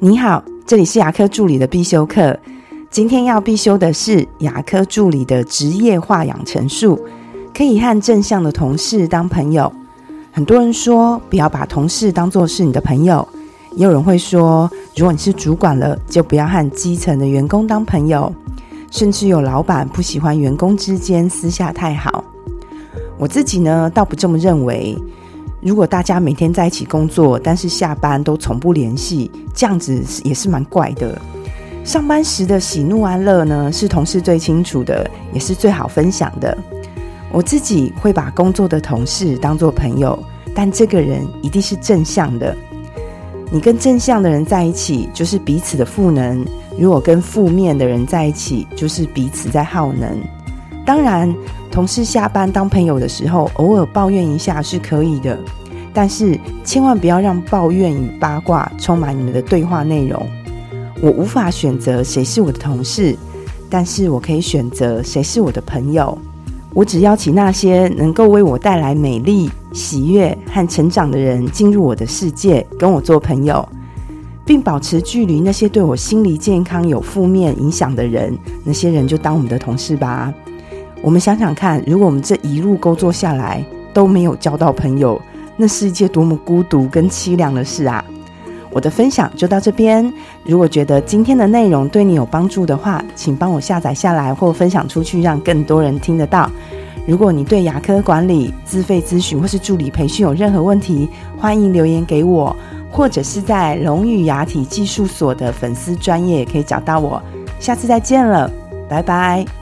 你好，这里是牙科助理的必修课。今天要必修的是牙科助理的职业化养成术，可以和正向的同事当朋友。很多人说不要把同事当做是你的朋友，也有人会说，如果你是主管了，就不要和基层的员工当朋友。甚至有老板不喜欢员工之间私下太好。我自己呢，倒不这么认为。如果大家每天在一起工作，但是下班都从不联系，这样子也是蛮怪的。上班时的喜怒哀乐呢，是同事最清楚的，也是最好分享的。我自己会把工作的同事当做朋友，但这个人一定是正向的。你跟正向的人在一起，就是彼此的赋能；如果跟负面的人在一起，就是彼此在耗能。当然。同事下班当朋友的时候，偶尔抱怨一下是可以的，但是千万不要让抱怨与八卦充满你们的对话内容。我无法选择谁是我的同事，但是我可以选择谁是我的朋友。我只邀请那些能够为我带来美丽、喜悦和成长的人进入我的世界，跟我做朋友，并保持距离。那些对我心理健康有负面影响的人，那些人就当我们的同事吧。我们想想看，如果我们这一路工作下来都没有交到朋友，那是一件多么孤独跟凄凉的事啊！我的分享就到这边。如果觉得今天的内容对你有帮助的话，请帮我下载下来或分享出去，让更多人听得到。如果你对牙科管理、自费咨询或是助理培训有任何问题，欢迎留言给我，或者是在龙语牙体技术所的粉丝专业也可以找到我。下次再见了，拜拜。